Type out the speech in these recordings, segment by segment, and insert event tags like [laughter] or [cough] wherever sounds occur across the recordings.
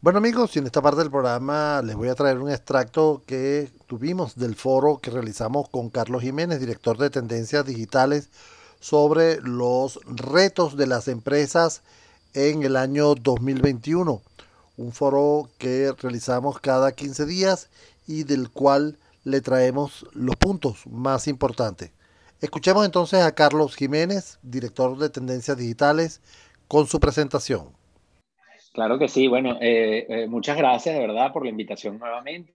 Bueno amigos, en esta parte del programa les voy a traer un extracto que tuvimos del foro que realizamos con Carlos Jiménez, director de Tendencias Digitales, sobre los retos de las empresas en el año 2021. Un foro que realizamos cada 15 días y del cual le traemos los puntos más importantes. Escuchemos entonces a Carlos Jiménez, director de Tendencias Digitales, con su presentación. Claro que sí, bueno, eh, eh, muchas gracias de verdad por la invitación nuevamente.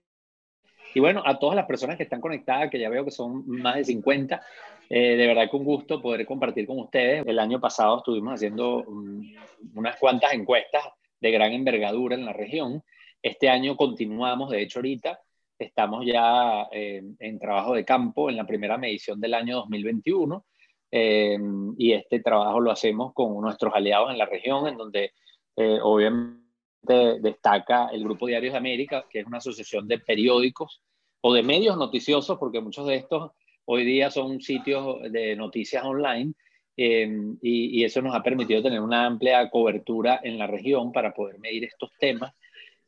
Y bueno, a todas las personas que están conectadas, que ya veo que son más de 50, eh, de verdad que un gusto poder compartir con ustedes. El año pasado estuvimos haciendo unas cuantas encuestas de gran envergadura en la región. Este año continuamos, de hecho ahorita estamos ya en trabajo de campo en la primera medición del año 2021 y este trabajo lo hacemos con nuestros aliados en la región, en donde eh, obviamente destaca el Grupo Diarios de América, que es una asociación de periódicos o de medios noticiosos, porque muchos de estos hoy día son sitios de noticias online, eh, y, eso nos ha permitido tener una amplia cobertura en la región para poder medir estos temas.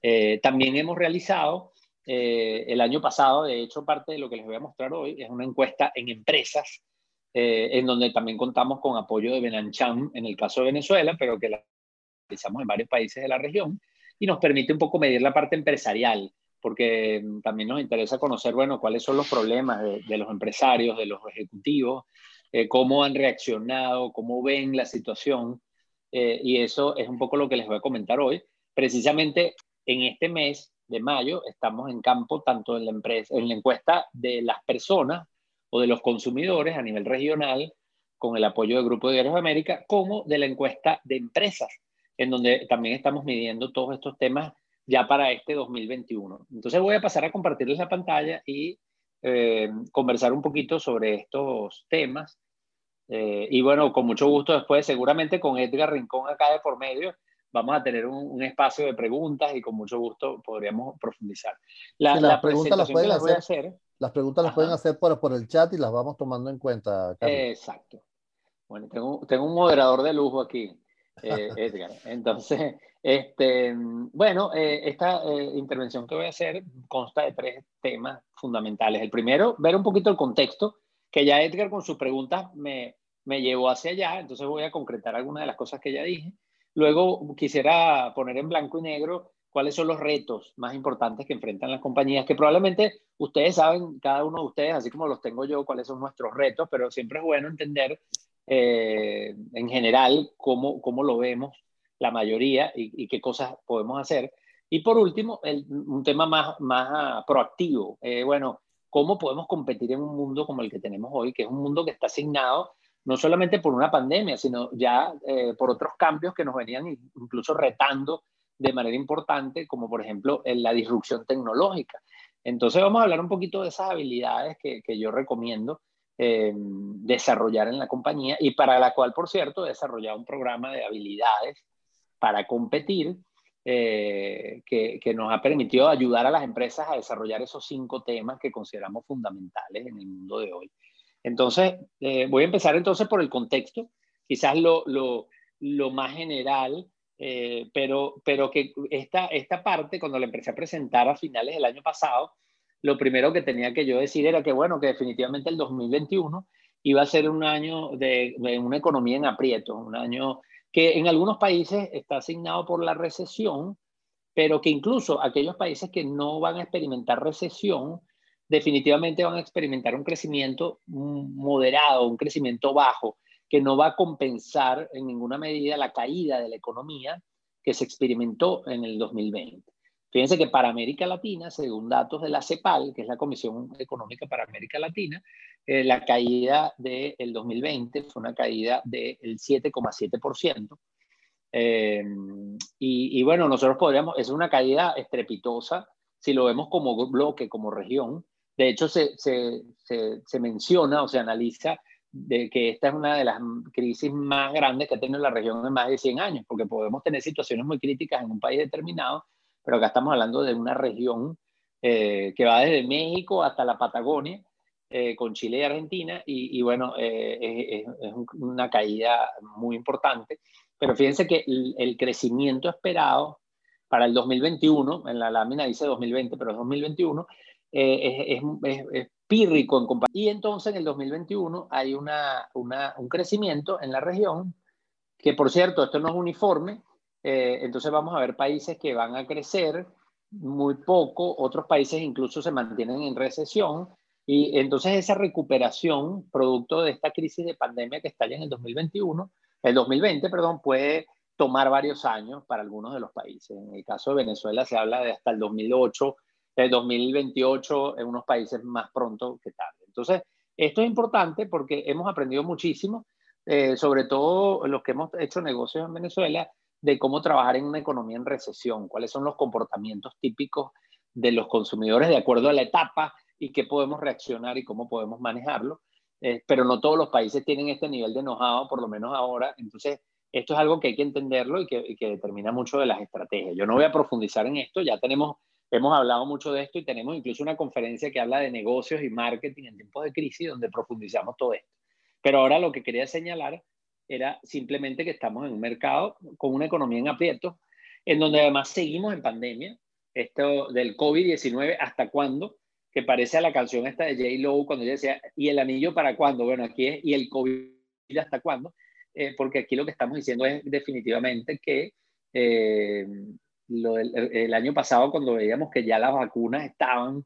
Eh, también hemos realizado el año pasado, de hecho, parte de lo que les voy a mostrar hoy es una encuesta en empresas, en donde también contamos con apoyo de Benancham en el caso de Venezuela, pero que la realizamos en varios países de la región y nos permite un poco medir la parte empresarial, porque mm, también nos interesa conocer, bueno, cuáles son los problemas de, los empresarios, de los ejecutivos, eh, cómo han reaccionado, cómo ven la situación. Eh, y eso es un poco lo que les voy a comentar hoy. Precisamente en este mes de mayo estamos en campo tanto en la, empresa, en la encuesta de las personas o de los consumidores a nivel regional, con el apoyo del Grupo de Diarios de América, como de la encuesta de empresas en donde también estamos midiendo todos estos temas ya para este 2021. Entonces voy a pasar a compartirles la pantalla y eh, conversar un poquito sobre estos temas. Eh, y bueno, con mucho gusto después, seguramente con Edgar Rincón acá de por medio, vamos a tener un, espacio de preguntas y con mucho gusto podríamos profundizar. las preguntas las pueden hacer, Las preguntas las pueden hacer por, por el chat y las vamos tomando en cuenta. Exacto. Bueno, tengo, tengo un moderador de lujo aquí. Eh, Edgar. Entonces, [laughs] este, bueno, eh, esta eh, intervención que voy a hacer consta de tres temas fundamentales. El primero, ver un poquito el contexto, que ya Edgar con sus preguntas me, me llevó hacia allá, entonces voy a concretar algunas de las cosas que ya dije. Luego quisiera poner en blanco y negro cuáles son los retos más importantes que enfrentan las compañías, que probablemente ustedes saben, cada uno de ustedes, así como los tengo yo, cuáles son nuestros retos, pero siempre es bueno entender eh, en general, cómo, cómo, lo vemos la mayoría y, qué cosas podemos hacer. Y por último, un tema más, más proactivo. Eh, bueno, ¿cómo podemos competir en un mundo como el que tenemos hoy, que es un mundo que está asignado no solamente por una pandemia, sino ya eh, por otros cambios que nos venían incluso retando de manera importante, como por ejemplo la disrupción tecnológica. Entonces vamos a hablar un poquito de esas habilidades que, que yo recomiendo eh, desarrollar en la compañía y para la cual, por cierto, he desarrollado un programa de habilidades para competir eh, que, que, nos ha permitido ayudar a las empresas a desarrollar esos cinco temas que consideramos fundamentales en el mundo de hoy. Entonces, eh, voy a empezar entonces por el contexto, quizás lo, lo, lo más general, pero, pero que esta, esta parte, cuando la empecé a presentar a finales del año pasado, lo primero que tenía que yo decir era que, bueno, que definitivamente el 2021 iba a ser un año de, una economía en aprieto, un año que en algunos países está asignado por la recesión, pero que incluso aquellos países que no van a experimentar recesión, definitivamente van a experimentar un crecimiento moderado, un crecimiento bajo, que no va a compensar en ninguna medida la caída de la economía que se experimentó en el 2020. Fíjense que para América Latina, según datos de la CEPAL, que es la Comisión Económica para América Latina, eh, la caída del 2020 fue una caída del 7,7%. Eh, y, y, bueno, nosotros podríamos, es una caída estrepitosa si lo vemos como bloque, como región. De hecho, se, se, se, se menciona o se analiza de que esta es una de las crisis más grandes que ha tenido la región en más de 100 años, porque podemos tener situaciones muy críticas en un país determinado pero acá estamos hablando de una región eh, que va desde México hasta la Patagonia, eh, con Chile y Argentina, y, bueno, eh, es, una caída muy importante. Pero fíjense que el, crecimiento esperado para el 2021, en la lámina dice 2020, pero es 2021, eh, es, es, pírrico en comparación. Y entonces en el 2021 hay una, un crecimiento en la región, que por cierto, esto no es uniforme, eh, entonces vamos a ver países que van a crecer muy poco, otros países incluso se mantienen en recesión, y entonces esa recuperación, producto de esta crisis de pandemia que estalla en el 2021, el 2020, perdón, puede tomar varios años para algunos de los países. En el caso de Venezuela se habla de hasta el 2008, el 2028 en unos países más pronto que tarde. Entonces, esto es importante porque hemos aprendido muchísimo, eh, sobre todo los que hemos hecho negocios en Venezuela, de cómo trabajar en una economía en recesión, cuáles son los comportamientos típicos de los consumidores de acuerdo a la etapa y qué podemos reaccionar y cómo podemos manejarlo. Eh, pero no todos los países tienen este nivel de enojado, por lo menos ahora. Entonces, esto es algo que hay que entenderlo y que, y que determina mucho de las estrategias. Yo no voy a profundizar en esto, ya tenemos Hemos hablado mucho de esto y tenemos incluso una conferencia que habla de negocios y marketing en tiempos de crisis donde profundizamos todo esto. Pero ahora lo que quería señalar era simplemente que estamos en un mercado con una economía en aprieto, en donde además seguimos en pandemia, esto del COVID-19, ¿hasta cuándo? Que parece a la canción esta de J. Lo cuando ella decía, ¿y el anillo para cuándo? Bueno, aquí es, ¿y el COVID hasta cuándo? Eh, porque aquí lo que estamos diciendo es definitivamente que eh, el, año pasado cuando veíamos que ya las vacunas estaban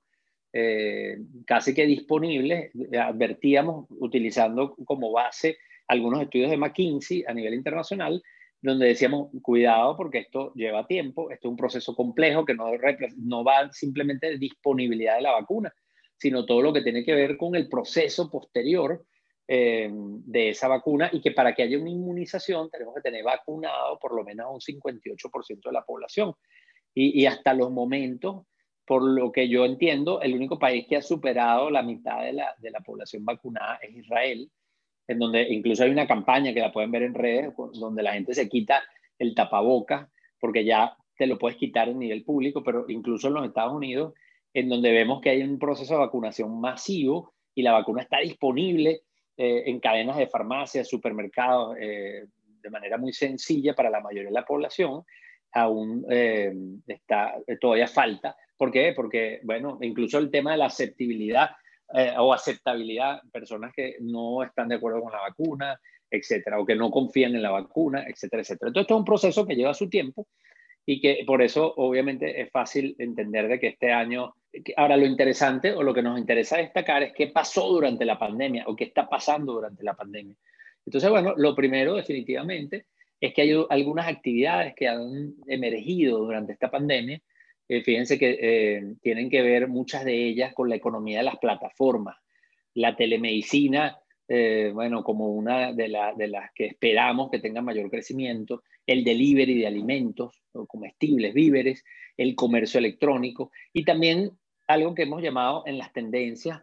eh, casi que disponibles, advertíamos utilizando como base algunos estudios de McKinsey a nivel internacional, donde decíamos, cuidado porque esto lleva tiempo, esto es un proceso complejo que no, no va simplemente de disponibilidad de la vacuna, sino todo lo que tiene que ver con el proceso posterior eh, de esa vacuna y que para que haya una inmunización tenemos que tener vacunado por lo menos un 58% de la población. Y, hasta los momentos, por lo que yo entiendo, el único país que ha superado la mitad de la, de la población vacunada es Israel, en donde incluso hay una campaña que la pueden ver en redes, donde la gente se quita el tapaboca, porque ya te lo puedes quitar a nivel público, pero incluso en los Estados Unidos, en donde vemos que hay un proceso de vacunación masivo y la vacuna está disponible eh, en cadenas de farmacias, supermercados, eh, de manera muy sencilla para la mayoría de la población, aún eh, está, todavía falta. ¿Por qué? Porque, bueno, incluso el tema de la aceptabilidad o aceptabilidad, personas que no están de acuerdo con la vacuna, etcétera, o que no confían en la vacuna, etcétera, etcétera. Entonces, esto es un proceso que lleva su tiempo y que por eso, obviamente, es fácil entender de que este año Ahora, lo interesante o lo que nos interesa destacar es qué pasó durante la pandemia o qué está pasando durante la pandemia. Entonces, bueno, lo primero definitivamente es que hay algunas actividades que han emergido durante esta pandemia. Eh, fíjense que eh, tienen que ver muchas de ellas con la economía de las plataformas. La telemedicina, eh, bueno, como una de, de, las que esperamos que tenga mayor crecimiento, el delivery de alimentos, comestibles, víveres, el comercio electrónico y también algo que hemos llamado en las tendencias,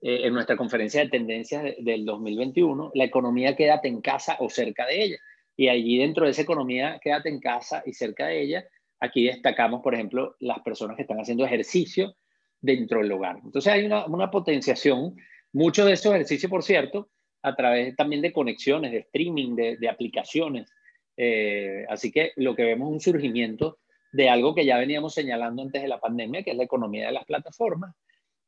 eh, en nuestra conferencia de tendencias del 2021, la economía quédate en casa o cerca de ella. Y allí dentro de esa economía quédate en casa y cerca de ella, aquí destacamos, por ejemplo, las personas que están haciendo ejercicio dentro del hogar. Entonces hay una, una potenciación, mucho de esos ejercicios, por cierto, a través también de conexiones, de streaming, de, aplicaciones. Eh, así que lo que vemos es un surgimiento de algo que ya veníamos señalando antes de la pandemia, que es la economía de las plataformas.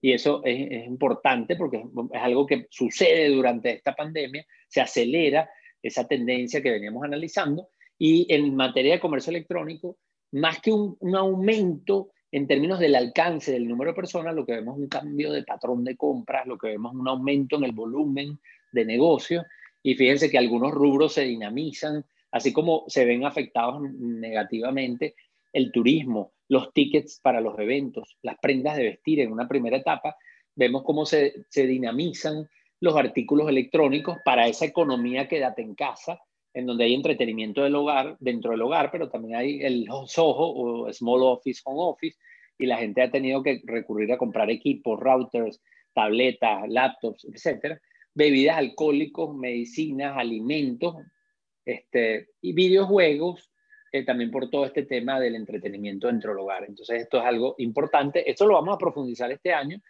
Y eso es, importante porque es algo que sucede durante esta pandemia, se acelera esa tendencia que veníamos analizando. Y en materia de comercio electrónico, más que un, un aumento en términos del alcance del número de personas, lo que vemos es un cambio de patrón de compras, lo que vemos es un aumento en el volumen de negocio. Y fíjense que algunos rubros se dinamizan, así como se ven afectados negativamente el turismo, los tickets para los eventos, las prendas de vestir en una primera etapa, vemos cómo se, dinamizan los artículos electrónicos para esa economía quédate en casa, en donde hay entretenimiento del hogar, dentro del hogar, pero también hay el SOHO o Small Office, Home Office, y la gente ha tenido que recurrir a comprar equipos, routers, tabletas, laptops, etcétera, bebidas alcohólicos, medicinas, alimentos, este, y videojuegos eh, también por todo este tema del entretenimiento dentro del hogar. Entonces, esto es algo importante. Esto lo vamos a profundizar este año.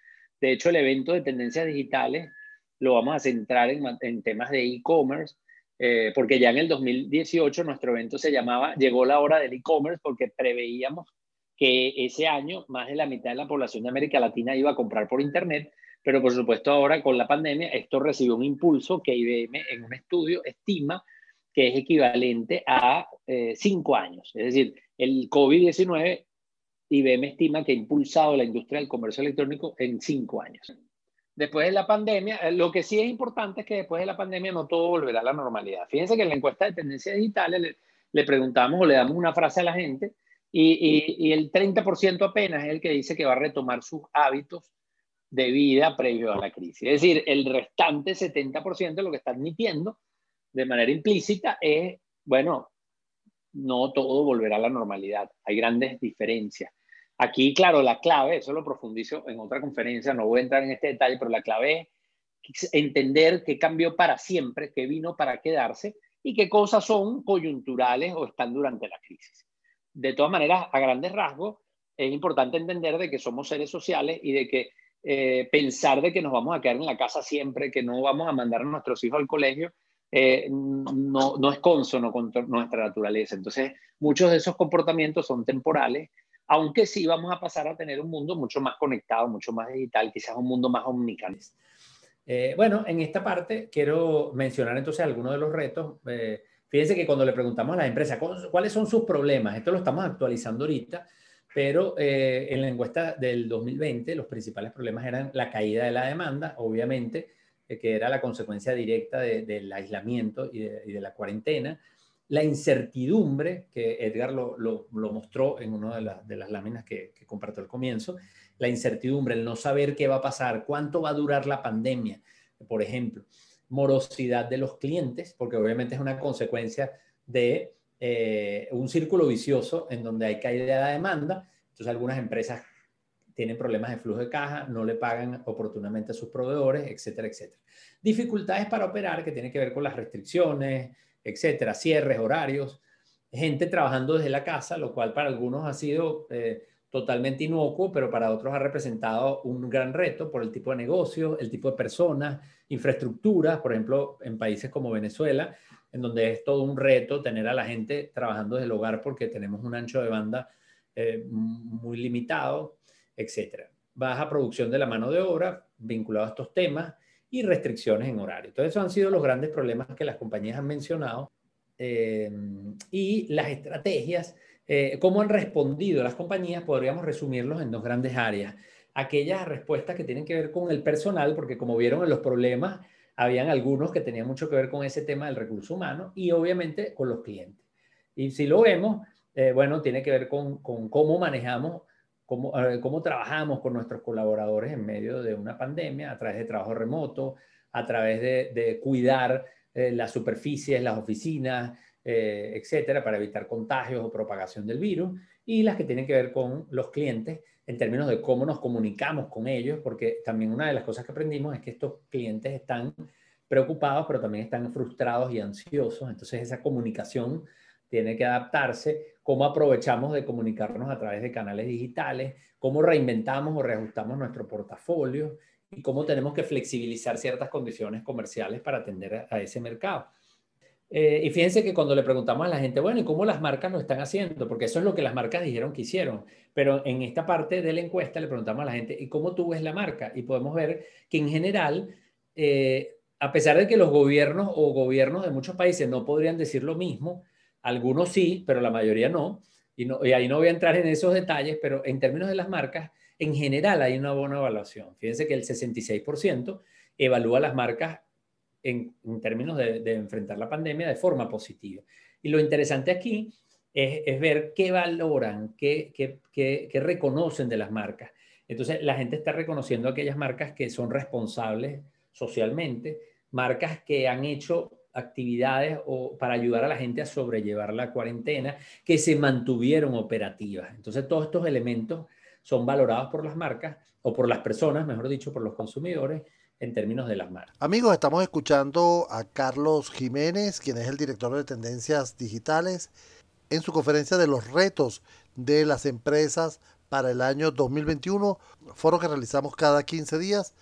De hecho, el evento de tendencias digitales lo vamos a centrar en, en temas de e-commerce, eh, porque ya en el 2018 nuestro evento se llamaba Llegó la hora del e-commerce porque preveíamos que ese año más de la mitad de la población de América Latina iba a comprar por Internet, pero por supuesto ahora con la pandemia esto recibió un impulso que IBM en un estudio estima que es equivalente a eh, cinco años. Es decir, el COVID-19, IBM estima que ha impulsado la industria del comercio electrónico en cinco años. Después de la pandemia, eh, lo que sí es importante es que después de la pandemia no todo volverá a la normalidad. Fíjense que en la encuesta de tendencias digitales le, le preguntamos o le damos una frase a la gente y, y, y el 30% apenas es el que dice que va a retomar sus hábitos de vida previo a la crisis. Es decir, el restante 70% lo que está admitiendo de manera implícita es, bueno, no todo volverá a la normalidad. Hay grandes diferencias. Aquí, claro, la clave, eso lo profundizo en otra conferencia, no voy a entrar en este detalle, pero la clave es entender qué cambió para siempre, qué vino para quedarse y qué cosas son coyunturales o están durante la crisis. De todas maneras, a grandes rasgos, es importante entender de que somos seres sociales y de que eh, pensar de que nos vamos a quedar en la casa siempre, que no vamos a mandar a nuestros hijos al colegio, eh, no, no, es consono con nuestra naturaleza. Entonces, muchos de esos comportamientos son temporales, aunque sí vamos a pasar a tener un mundo mucho más conectado, mucho más digital, quizás un mundo más omnicanal. Eh, bueno, en esta parte quiero mencionar entonces algunos de los retos. Eh, fíjense que cuando le preguntamos a las empresas cuáles son sus problemas, esto lo estamos actualizando ahorita, pero eh, en la encuesta del 2020 los principales problemas eran la caída de la demanda, obviamente, eh, que era la consecuencia directa del aislamiento y de, la cuarentena, la incertidumbre, que Edgar lo, mostró en una de, las láminas que, que, compartió al comienzo, la incertidumbre, el no saber qué va a pasar, cuánto va a durar la pandemia, por ejemplo, morosidad de los clientes, porque obviamente es una consecuencia de eh, un círculo vicioso en donde hay caída de la demanda, entonces algunas empresas tienen problemas de flujo de caja, no le pagan oportunamente a sus proveedores, etcétera, etcétera. Dificultades para operar que tienen que ver con las restricciones, etcétera, cierres, horarios, gente trabajando desde la casa, lo cual para algunos ha sido eh, totalmente inocuo, pero para otros ha representado un gran reto por el tipo de negocio, el tipo de personas, infraestructuras, por ejemplo, en países como Venezuela, en donde es todo un reto tener a la gente trabajando desde el hogar porque tenemos un ancho de banda eh, muy limitado etcétera. Baja producción de la mano de obra vinculado a estos temas y restricciones en horario. Entonces, esos han sido los grandes problemas que las compañías han mencionado eh, y las estrategias, eh, cómo han respondido las compañías, podríamos resumirlos en dos grandes áreas. Aquellas respuestas que tienen que ver con el personal, porque como vieron en los problemas, habían algunos que tenían mucho que ver con ese tema del recurso humano y obviamente con los clientes. Y si lo vemos, eh, bueno, tiene que ver con, con cómo manejamos cómo, trabajamos con nuestros colaboradores en medio de una pandemia, a través de trabajo remoto, a través de, cuidar eh, las superficies, las oficinas, eh, etcétera, para evitar contagios o propagación del virus, y las que tienen que ver con los clientes en términos de cómo nos comunicamos con ellos, porque también una de las cosas que aprendimos es que estos clientes están preocupados, pero también están frustrados y ansiosos, entonces esa comunicación tiene que adaptarse, cómo aprovechamos de comunicarnos a través de canales digitales, cómo reinventamos o reajustamos nuestro portafolio y cómo tenemos que flexibilizar ciertas condiciones comerciales para atender a, ese mercado. Eh, y fíjense que cuando le preguntamos a la gente, bueno, ¿y cómo las marcas lo están haciendo? Porque eso es lo que las marcas dijeron que hicieron. Pero en esta parte de la encuesta le preguntamos a la gente, ¿y cómo tú ves la marca? Y podemos ver que en general, eh, a pesar de que los gobiernos o gobiernos de muchos países no podrían decir lo mismo, algunos sí, pero la mayoría no. Y, no, y ahí no voy a entrar en esos detalles, pero en términos de las marcas, en general hay una buena evaluación. Fíjense que el 66% evalúa las marcas en, términos de, enfrentar la pandemia de forma positiva. Y lo interesante aquí es, ver qué valoran, qué, qué, reconocen de las marcas. Entonces, la gente está reconociendo aquellas marcas que son responsables socialmente, marcas que han hecho actividades o para ayudar a la gente a sobrellevar la cuarentena que se mantuvieron operativas. Entonces, todos estos elementos son valorados por las marcas o por las personas, mejor dicho, por los consumidores en términos de las marcas. Amigos, estamos escuchando a Carlos Jiménez, quien es el director de tendencias digitales, en su conferencia de los retos de las empresas para el año 2021, foro que realizamos cada 15 días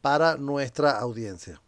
para nuestra audiencia.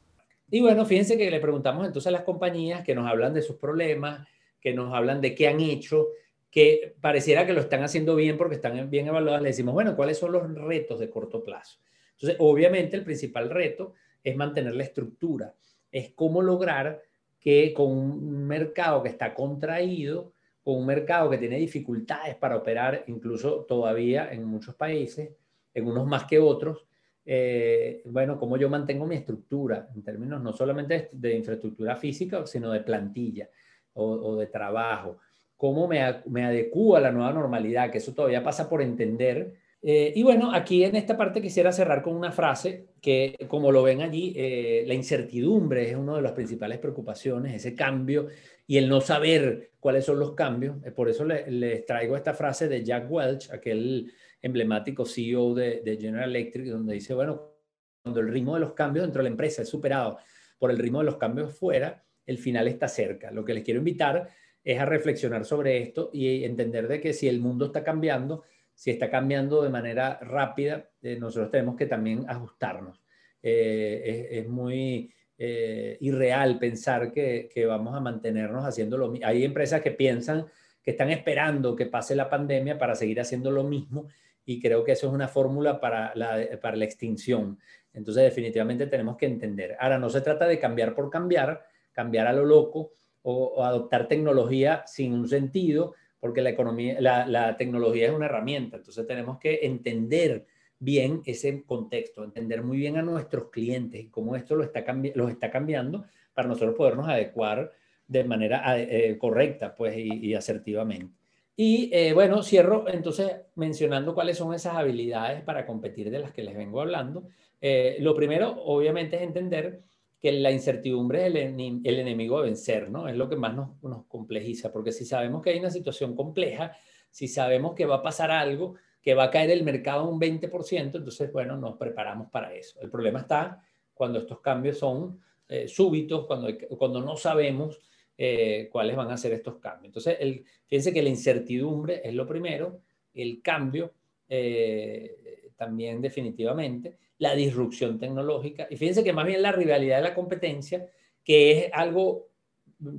Y bueno, fíjense que le preguntamos entonces a las compañías que nos hablan de sus problemas, que nos hablan de qué han hecho, que pareciera que lo están haciendo bien porque están bien evaluadas. Le decimos, bueno, ¿cuáles son los retos de corto plazo? Entonces, obviamente el principal reto es mantener la estructura, es cómo lograr que con un mercado que está contraído, con un mercado que tiene dificultades para operar, incluso todavía en muchos países, en unos más que otros, eh, bueno, cómo yo mantengo mi estructura en términos no solamente de, infraestructura física, sino de plantilla o, de trabajo, cómo me, me adecuo a la nueva normalidad, que eso todavía pasa por entender eh, y bueno, aquí en esta parte quisiera cerrar con una frase que, como lo ven allí, eh, la incertidumbre es una de las principales preocupaciones, ese cambio y el no saber cuáles son los cambios. Por eso les traigo esta frase de Jack Welch, aquel emblemático CEO de, de, General Electric, donde dice, bueno, cuando el ritmo de los cambios dentro de la empresa es superado por el ritmo de los cambios fuera, el final está cerca. Lo que les quiero invitar es a reflexionar sobre esto y entender de que si el mundo está cambiando, si está cambiando de manera rápida, eh, nosotros tenemos que también ajustarnos. Eh, es, muy eh, irreal pensar que, vamos a mantenernos haciendo lo mismo. Hay empresas que piensan que están esperando que pase la pandemia para seguir haciendo lo mismo y creo que eso es una fórmula para la, para la extinción. Entonces definitivamente tenemos que entender. Ahora, no se trata de cambiar por cambiar, cambiar a lo loco o adoptar tecnología sin un sentido, porque la, economía, la, tecnología es una herramienta, entonces tenemos que entender bien ese contexto, entender muy bien a nuestros clientes y cómo esto lo está los está cambiando para nosotros podernos adecuar de manera eh, correcta pues, y, asertivamente. Y eh, bueno, cierro entonces mencionando cuáles son esas habilidades para competir de las que les vengo hablando. Eh, lo primero, obviamente, es entender que la incertidumbre es el, enemigo a vencer, ¿no? Es lo que más nos, nos, complejiza, porque si sabemos que hay una situación compleja, si sabemos que va a pasar algo, que va a caer el mercado un 20%, entonces, bueno, nos preparamos para eso. El problema está cuando estos cambios son eh, súbitos, cuando, cuando no sabemos eh, cuáles van a ser estos cambios. Entonces, el, fíjense que la incertidumbre es lo primero, el cambio eh, también definitivamente, la disrupción tecnológica. Y fíjense que más bien la rivalidad de la competencia, que es algo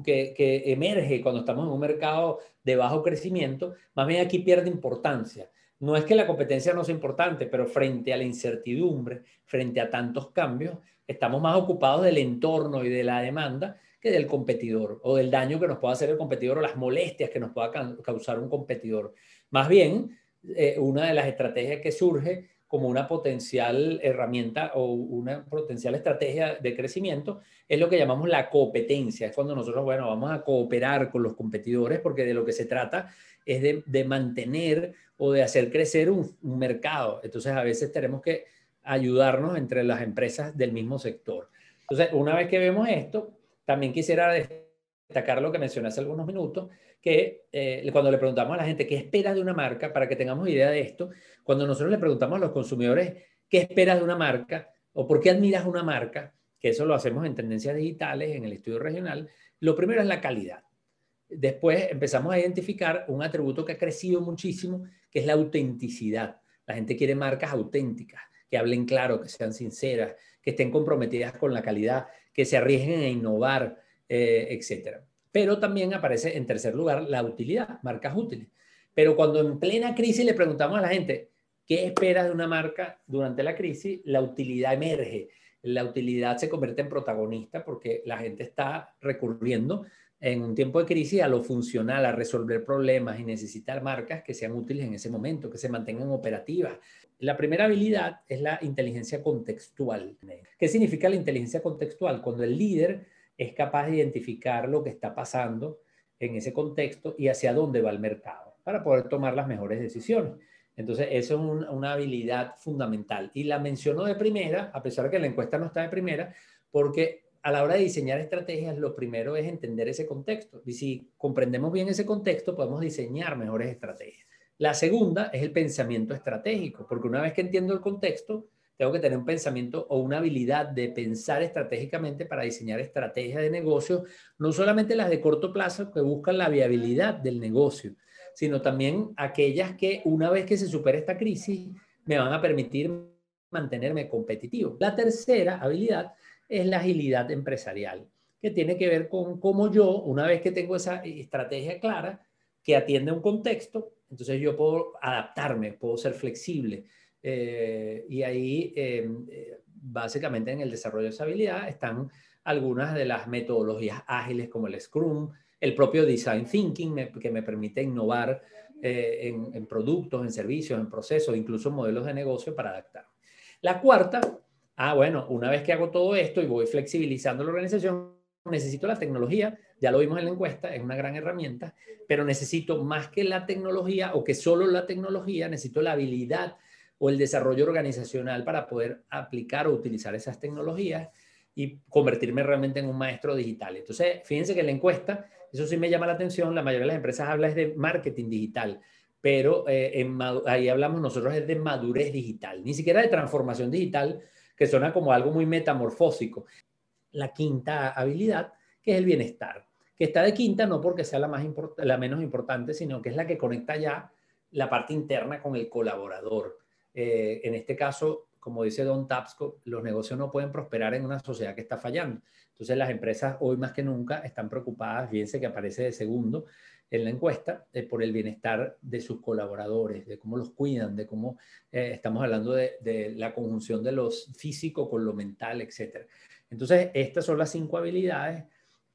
que, emerge cuando estamos en un mercado de bajo crecimiento, más bien aquí pierde importancia. No es que la competencia no sea importante, pero frente a la incertidumbre, frente a tantos cambios, estamos más ocupados del entorno y de la demanda que del competidor o del daño que nos pueda hacer el competidor o las molestias que nos pueda causar un competidor. Más bien, eh, una de las estrategias que surge como una potencial herramienta o una potencial estrategia de crecimiento, es lo que llamamos la competencia. Es cuando nosotros, bueno, vamos a cooperar con los competidores porque de lo que se trata es de, mantener o de hacer crecer un, mercado. Entonces, a veces tenemos que ayudarnos entre las empresas del mismo sector. Entonces, una vez que vemos esto, también quisiera destacar lo que mencioné hace algunos minutos, que eh, cuando le preguntamos a la gente qué espera de una marca, para que tengamos idea de esto, cuando nosotros le preguntamos a los consumidores qué esperas de una marca o por qué admiras una marca, que eso lo hacemos en tendencias digitales, en el estudio regional, lo primero es la calidad. Después empezamos a identificar un atributo que ha crecido muchísimo, que es la autenticidad. La gente quiere marcas auténticas, que hablen claro, que sean sinceras, que estén comprometidas con la calidad, que se arriesguen a innovar, eh, etcétera. Pero también aparece en tercer lugar la utilidad, marcas útiles. Pero cuando en plena crisis le preguntamos a la gente, ¿qué esperas de una marca durante la crisis? La utilidad emerge. La utilidad se convierte en protagonista porque la gente está recurriendo en un tiempo de crisis a lo funcional, a resolver problemas y necesitar marcas que sean útiles en ese momento, que se mantengan operativas. La primera habilidad es la inteligencia contextual. ¿Qué significa la inteligencia contextual? Cuando el líder es capaz de identificar lo que está pasando en ese contexto y hacia dónde va el mercado para poder tomar las mejores decisiones. Entonces, eso es una habilidad fundamental. Y la menciono de primera, a pesar de que la encuesta no está de primera, porque a la hora de diseñar estrategias, lo primero es entender ese contexto. Y si comprendemos bien ese contexto, podemos diseñar mejores estrategias. La segunda es el pensamiento estratégico, porque una vez que entiendo el contexto, tengo que tener un pensamiento o una habilidad de pensar estratégicamente para diseñar estrategias de negocio, no solamente las de corto plazo que buscan la viabilidad del negocio, sino también aquellas que una vez que se supere esta crisis me van a permitir mantenerme competitivo. La tercera habilidad es la agilidad empresarial, que tiene que ver con cómo yo, una vez que tengo esa estrategia clara, que atiende un contexto, entonces yo puedo adaptarme, puedo ser flexible. Eh, y ahí, em, eh, básicamente en el desarrollo de esa habilidad están algunas de las metodologías ágiles como el Scrum, el propio Design Thinking que me permite innovar eh, en, en, productos, en servicios, en procesos, incluso modelos de negocio para adaptar. La cuarta, ah, bueno, una vez que hago todo esto y voy flexibilizando la organización, necesito la tecnología, ya lo vimos en la encuesta, es una gran herramienta, pero necesito más que la tecnología o que solo la tecnología, necesito la habilidad o el desarrollo organizacional para poder aplicar o utilizar esas tecnologías y convertirme realmente en un maestro digital. Entonces, fíjense que la encuesta, eso sí me llama la atención, la mayoría de las empresas habla de marketing digital, pero eh, ahí hablamos nosotros es de madurez digital, ni siquiera de transformación digital, que suena como algo muy metamorfósico. La quinta habilidad, que es el bienestar, que está de quinta no porque sea la, más la menos importante, sino que es la que conecta ya la parte interna con el colaborador. Eh, en este caso, como dice Don Tapsco, los negocios no pueden prosperar en una sociedad que está fallando. Entonces las empresas hoy más que nunca están preocupadas, fíjense que aparece de segundo en la encuesta, eh, por el bienestar de sus colaboradores, de cómo los cuidan, de cómo eh, estamos hablando de, la conjunción de lo físico con lo mental, etc. Entonces, estas son las cinco habilidades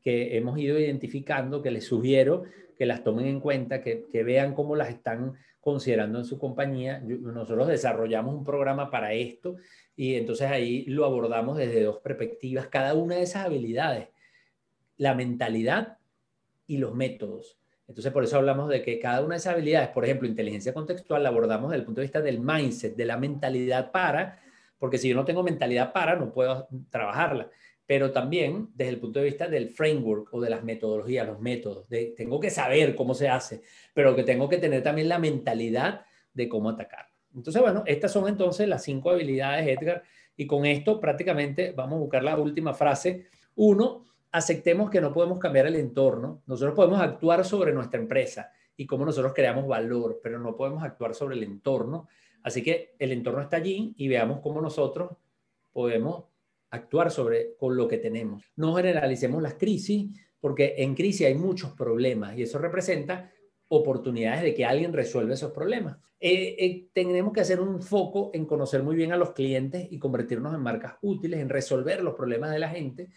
que hemos ido identificando, que les sugiero que las tomen en cuenta, que vean cómo las están considerando en su compañía. Nosotros desarrollamos un programa para esto y entonces ahí lo abordamos desde dos perspectivas, cada una de esas habilidades, la mentalidad y los métodos. Entonces, por eso hablamos de que cada una de esas habilidades, por ejemplo, inteligencia contextual, la abordamos desde el punto de vista del mindset, de la mentalidad para, porque si yo no tengo mentalidad para, no puedo trabajarla pero también desde el punto de vista del framework o de las metodologías, los métodos. Tengo que saber cómo se hace, pero que tengo que tener también la mentalidad de cómo atacar. Entonces, bueno, estas son entonces las cinco habilidades, Edgar, y con esto prácticamente vamos a buscar la última frase. Uno, aceptemos que no podemos cambiar el entorno. Nosotros podemos actuar sobre nuestra empresa y cómo nosotros creamos valor, pero no podemos actuar sobre el entorno. Así que el entorno está allí y veamos cómo nosotros podemos actuar sobre con lo que tenemos. No generalicemos las crisis, porque en crisis hay muchos problemas y eso representa oportunidades de que alguien resuelva esos problemas. Eh, eh, tenemos que hacer un foco en conocer muy bien a los clientes y convertirnos en marcas útiles, en resolver los problemas de la gente.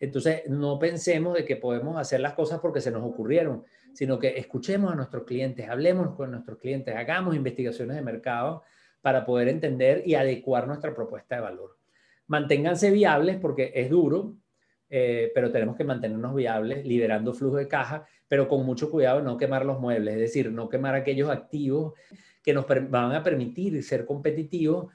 Entonces, no pensemos de que podemos hacer las cosas porque se nos ocurrieron, sino que escuchemos a nuestros clientes, hablemos con nuestros clientes, hagamos investigaciones de mercado para poder entender y adecuar nuestra propuesta de valor manténganse viables porque es duro, eh, pero tenemos que mantenernos viables, liberando flujo de caja, pero con mucho cuidado no quemar los muebles, es decir, no quemar aquellos activos que nos van a permitir ser competitivos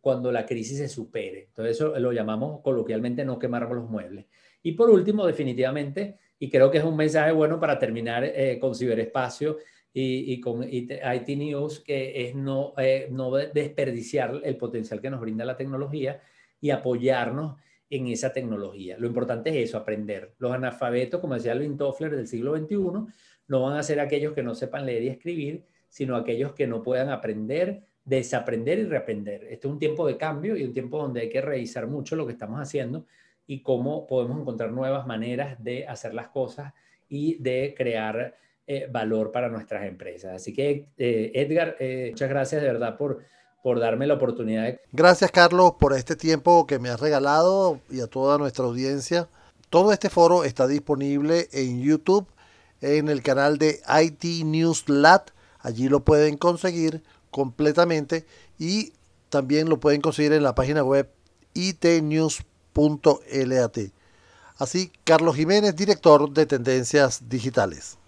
cuando la crisis se supere. Entonces eso lo llamamos coloquialmente no quemar los muebles. Y por último, definitivamente, y creo que es un mensaje bueno para terminar eh, con ciberespacio y, y, con IT News, que es no, eh, no desperdiciar el potencial que nos brinda la tecnología y apoyarnos en esa tecnología. Lo importante es eso, aprender. Los analfabetos, como decía Alvin Toffler del siglo XXI, no van a ser aquellos que no sepan leer y escribir, sino aquellos que no puedan aprender, desaprender y reaprender. Este es un tiempo de cambio y un tiempo donde hay que revisar mucho lo que estamos haciendo y cómo podemos encontrar nuevas maneras de hacer las cosas y de crear eh, valor para nuestras empresas. Así que, eh, Edgar, eh, muchas gracias de verdad por por darme la oportunidad. Gracias Carlos por este tiempo que me has regalado y a toda nuestra audiencia. Todo este foro está disponible en YouTube, en el canal de IT News Lat. Allí lo pueden conseguir completamente y también lo pueden conseguir en la página web itnews.lat. Así, Carlos Jiménez, director de Tendencias Digitales.